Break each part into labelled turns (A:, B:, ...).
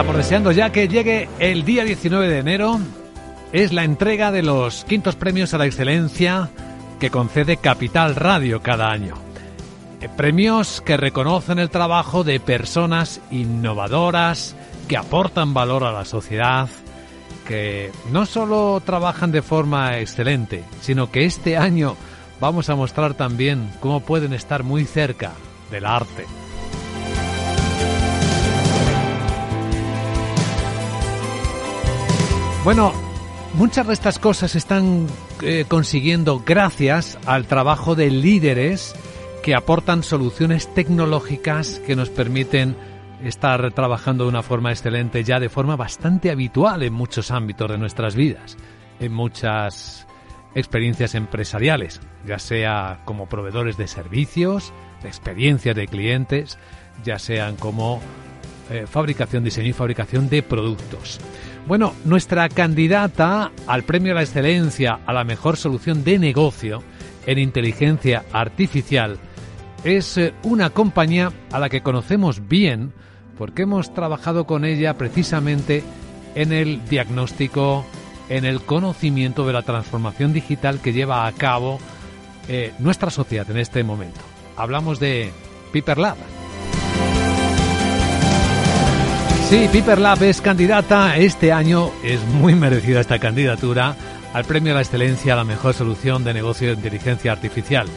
A: Estamos deseando ya que llegue el día 19 de enero. Es la entrega de los quintos premios a la excelencia que concede Capital Radio cada año. Eh, premios que reconocen el trabajo de personas innovadoras, que aportan valor a la sociedad, que no solo trabajan de forma excelente, sino que este año vamos a mostrar también cómo pueden estar muy cerca del arte. Bueno, muchas de estas cosas están eh, consiguiendo gracias al trabajo de líderes que aportan soluciones tecnológicas que nos permiten estar trabajando de una forma excelente ya de forma bastante habitual en muchos ámbitos de nuestras vidas, en muchas experiencias empresariales, ya sea como proveedores de servicios, de experiencias de clientes, ya sean como eh, fabricación, diseño y fabricación de productos. Bueno, nuestra candidata al premio a la excelencia a la mejor solución de negocio en inteligencia artificial es eh, una compañía a la que conocemos bien porque hemos trabajado con ella precisamente en el diagnóstico, en el conocimiento de la transformación digital que lleva a cabo eh, nuestra sociedad en este momento. Hablamos de Piper Lab. Sí, Piper Lab es candidata. Este año es muy merecida esta candidatura al premio a la excelencia a la mejor solución de negocio de inteligencia artificial.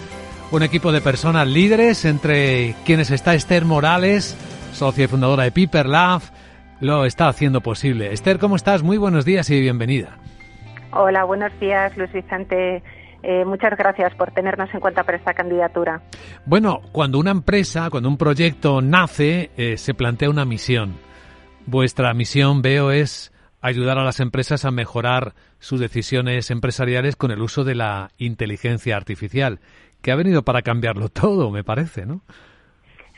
A: Un equipo de personas líderes, entre quienes está Esther Morales, socia y fundadora de Piper Lab, lo está haciendo posible. Esther, ¿cómo estás? Muy buenos días y bienvenida.
B: Hola, buenos días, Luis Vicente. Eh, muchas gracias por tenernos en cuenta para esta candidatura.
A: Bueno, cuando una empresa, cuando un proyecto nace, eh, se plantea una misión. Vuestra misión, veo, es ayudar a las empresas a mejorar sus decisiones empresariales con el uso de la inteligencia artificial, que ha venido para cambiarlo todo, me parece, ¿no?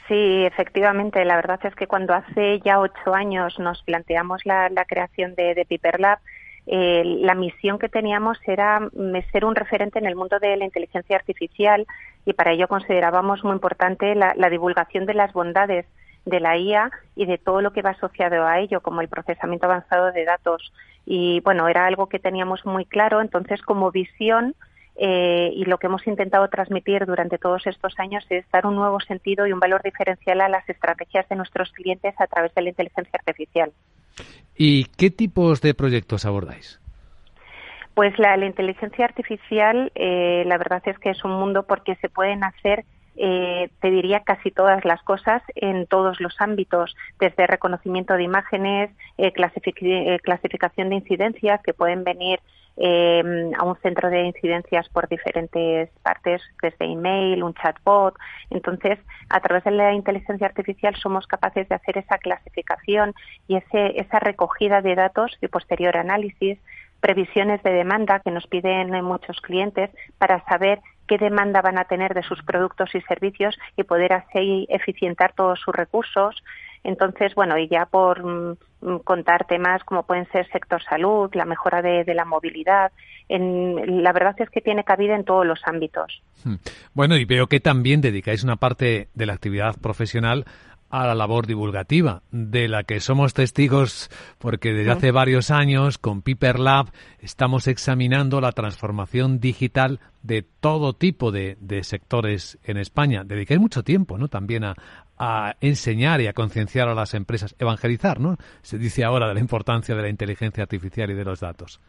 B: Sí, efectivamente. La verdad es que cuando hace ya ocho años nos planteamos la, creación de, de Piper Lab, eh, la misión que teníamos era mm, ser un referente en el mundo de la inteligencia artificial y para ello considerábamos muy importante la divulgación de las bondades de la IA y de todo lo que va asociado a ello, como el procesamiento avanzado de datos. Y bueno, era algo que teníamos muy claro, entonces como visión eh, y lo que hemos intentado transmitir durante todos estos años es dar un nuevo sentido y un valor diferencial a las estrategias de nuestros clientes a través de la inteligencia artificial.
A: ¿Y qué tipos de proyectos abordáis?
B: Pues la, inteligencia artificial, eh, la verdad es que es un mundo porque se pueden hacer eh, te diría casi todas las cosas en todos los ámbitos, desde reconocimiento de imágenes, eh, eh, clasificación de incidencias que pueden venir em, a un centro de incidencias por diferentes partes, desde email, un chatbot. Entonces, a través de la inteligencia artificial somos capaces de hacer esa clasificación y ese, esa recogida de datos y posterior análisis previsiones de demanda que nos piden muchos clientes para saber qué demanda van a tener de sus productos y servicios y poder así eficientar todos sus recursos. Entonces, bueno, y ya por mm, contar temas como pueden ser sector salud, la mejora de, la movilidad, en, la verdad es que tiene cabida en todos los ámbitos.
A: Hmm. Bueno, y veo que también dedicáis una parte de la actividad profesional a la labor divulgativa, de la que somos testigos porque desde hace varios años con Piper Lab estamos examinando la transformación digital de todo tipo de, sectores en España. Dedicáis mucho tiempo ¿no? también a, enseñar y a concienciar a las empresas, evangelizar, ¿no? Se dice ahora de la importancia de la inteligencia artificial y de los datos.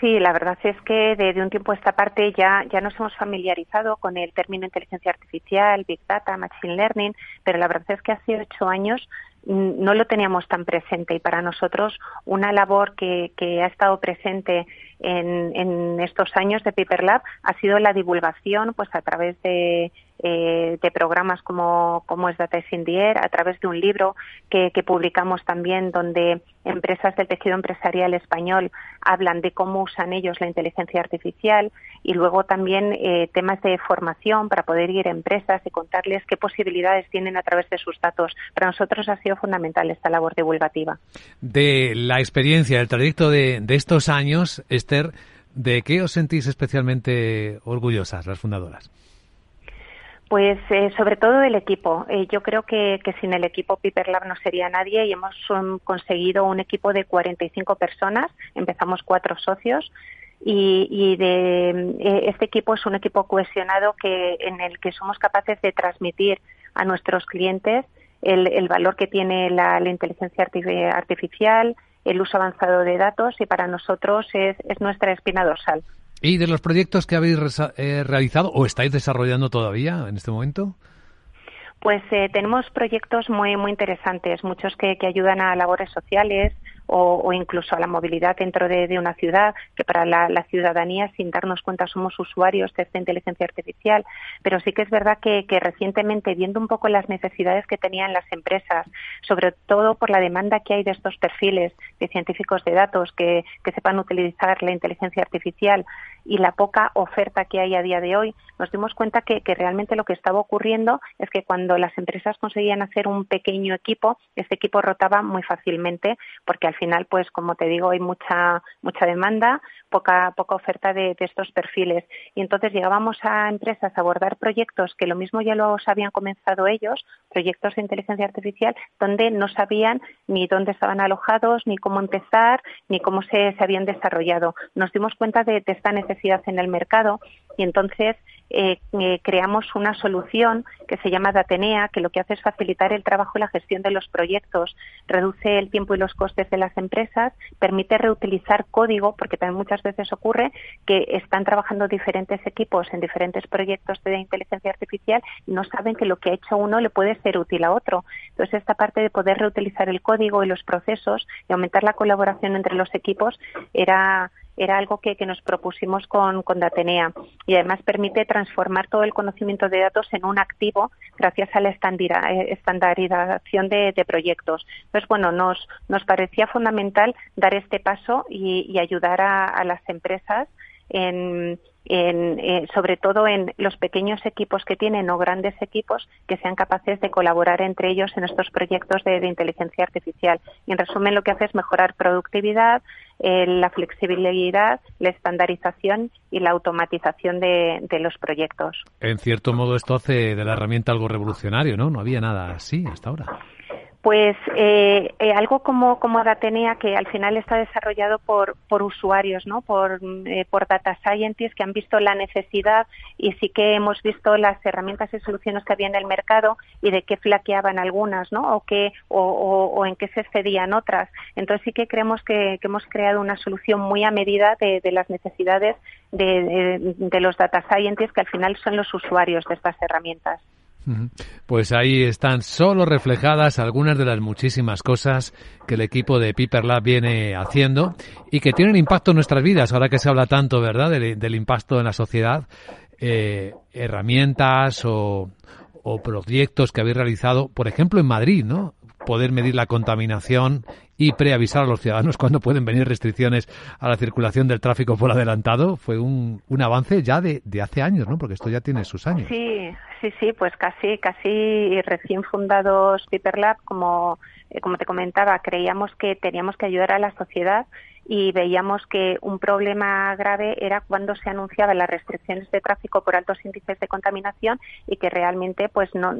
B: Sí, la verdad es que de, un tiempo a esta parte ya, ya nos hemos familiarizado con el término inteligencia artificial, Big Data, Machine Learning, pero la verdad es que hace ocho años mm, no lo teníamos tan presente y para nosotros una labor que, que ha estado presente en, en, estos años de Paper Lab ha sido la divulgación pues a través de, eh, de programas como, como es Data in the Air, a través de un libro que, publicamos también donde empresas del tejido empresarial español hablan de cómo usan ellos la inteligencia artificial y luego también eh, temas de formación para poder ir a empresas y contarles qué posibilidades tienen a través de sus datos. Para nosotros ha sido fundamental esta labor divulgativa.
A: De la experiencia, del trayecto de, de estos años, ¿de qué os sentís especialmente orgullosas las fundadoras?
B: Pues eh, sobre todo el equipo. Eh, yo creo que, sin el equipo Piper Lab no sería nadie y hemos um, conseguido un equipo de 45 personas. Empezamos cuatro socios y, de eh, este equipo es un equipo cohesionado que en el que somos capaces de transmitir a nuestros clientes el, valor que tiene la, inteligencia artificial, el uso avanzado de datos y para nosotros es, es nuestra espina dorsal.
A: ¿Y de los proyectos que habéis eh, realizado o estáis desarrollando todavía en este momento?
B: Pues eh, tenemos proyectos muy muy interesantes, muchos que, que ayudan a labores sociales, o, incluso a la movilidad dentro de, una ciudad, que para la, ciudadanía, sin darnos cuenta, somos usuarios de esta inteligencia artificial. Pero sí que es verdad que, recientemente, viendo un poco las necesidades que tenían las empresas, sobre todo por la demanda que hay de estos perfiles de científicos de datos que, sepan utilizar la inteligencia artificial y la poca oferta que hay a día de hoy, nos dimos cuenta que, realmente lo que estaba ocurriendo es que cuando las empresas conseguían hacer un pequeño equipo, este equipo rotaba muy fácilmente porque al final, pues como te digo, hay mucha mucha demanda, poca poca oferta de, estos perfiles y entonces llegábamos a empresas a abordar proyectos que lo mismo ya los habían comenzado ellos, proyectos de inteligencia artificial, donde no sabían ni dónde estaban alojados, ni cómo empezar, ni cómo se, se habían desarrollado. Nos dimos cuenta de esta necesidad en el mercado y entonces eh, eh, creamos una solución que se llama Datenea, que lo que hace es facilitar el trabajo y la gestión de los proyectos, reduce el tiempo y los costes de las empresas, permite reutilizar código, porque también muchas veces ocurre que están trabajando diferentes equipos en diferentes proyectos de inteligencia artificial y no saben que lo que ha hecho uno le puede ser útil a otro. Entonces, esta parte de poder reutilizar el código y los procesos y aumentar la colaboración entre los equipos era era algo que, nos propusimos con, con Datenea y además permite transformar todo el conocimiento de datos en un activo gracias a la eh, estandarización de, proyectos. Entonces, bueno, nos, nos parecía fundamental dar este paso y, ayudar a las empresas en, eh, sobre todo en los pequeños equipos que tienen o grandes equipos que sean capaces de colaborar entre ellos en estos proyectos de, inteligencia artificial. Y en resumen, lo que hace es mejorar productividad, eh, la flexibilidad, la estandarización y la automatización de, de, los proyectos.
A: En cierto modo, esto hace de la herramienta algo revolucionario, ¿no? No había nada así hasta ahora.
B: Pues eh, eh, algo como, como Datenea, que al final está desarrollado por, por usuarios, ¿no? Por, eh, por data scientists que han visto la necesidad y sí que hemos visto las herramientas y soluciones que había en el mercado y de qué flaqueaban algunas, ¿no? O, qué, o, o, en qué se excedían otras. Entonces sí que creemos que, que hemos creado una solución muy a medida de, de las necesidades de, de, de los data scientists que al final son los usuarios de estas herramientas.
A: Pues ahí están solo reflejadas algunas de las muchísimas cosas que el equipo de Piper Lab viene haciendo y que tienen impacto en nuestras vidas, ahora que se habla tanto, ¿verdad?, del, impacto en la sociedad. Eh, herramientas o, o proyectos que habéis realizado, por ejemplo, en Madrid, ¿no? Poder medir la contaminación y preavisar a los ciudadanos cuando pueden venir restricciones a la circulación del tráfico por adelantado fue un, un avance ya de, de, hace años, ¿no? Porque esto ya tiene sus años.
B: Sí, sí, sí, pues casi, casi recién fundados Piper Lab, como, eh, como te comentaba, creíamos que teníamos que ayudar a la sociedad y veíamos que un problema grave era cuando se anunciaban las restricciones de tráfico por altos índices de contaminación y que realmente pues no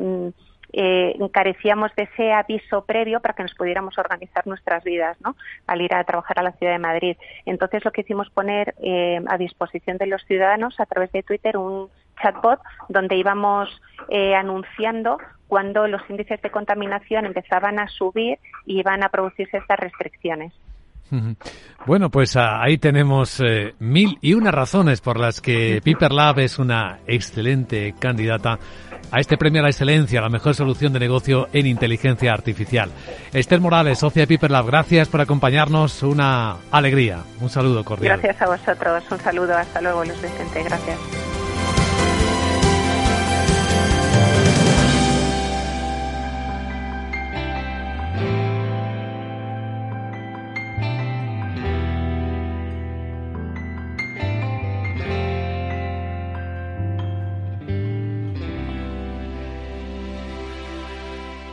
B: eh, carecíamos de ese aviso previo para que nos pudiéramos organizar nuestras vidas, ¿no? Al ir a trabajar a la ciudad de Madrid. Entonces lo que hicimos poner eh, a disposición de los ciudadanos a través de Twitter un chatbot donde íbamos eh, anunciando cuando los índices de contaminación empezaban a subir y iban a producirse estas restricciones.
A: Bueno, pues ah, ahí tenemos eh, mil y una razones por las que Piper Lab es una excelente candidata a este premio a la excelencia, la mejor solución de negocio en inteligencia artificial. Esther Morales, socia de Piper Lab, gracias por acompañarnos. Una alegría. Un saludo cordial.
B: Gracias a vosotros. Un saludo. Hasta luego, Luis Vicente. Gracias.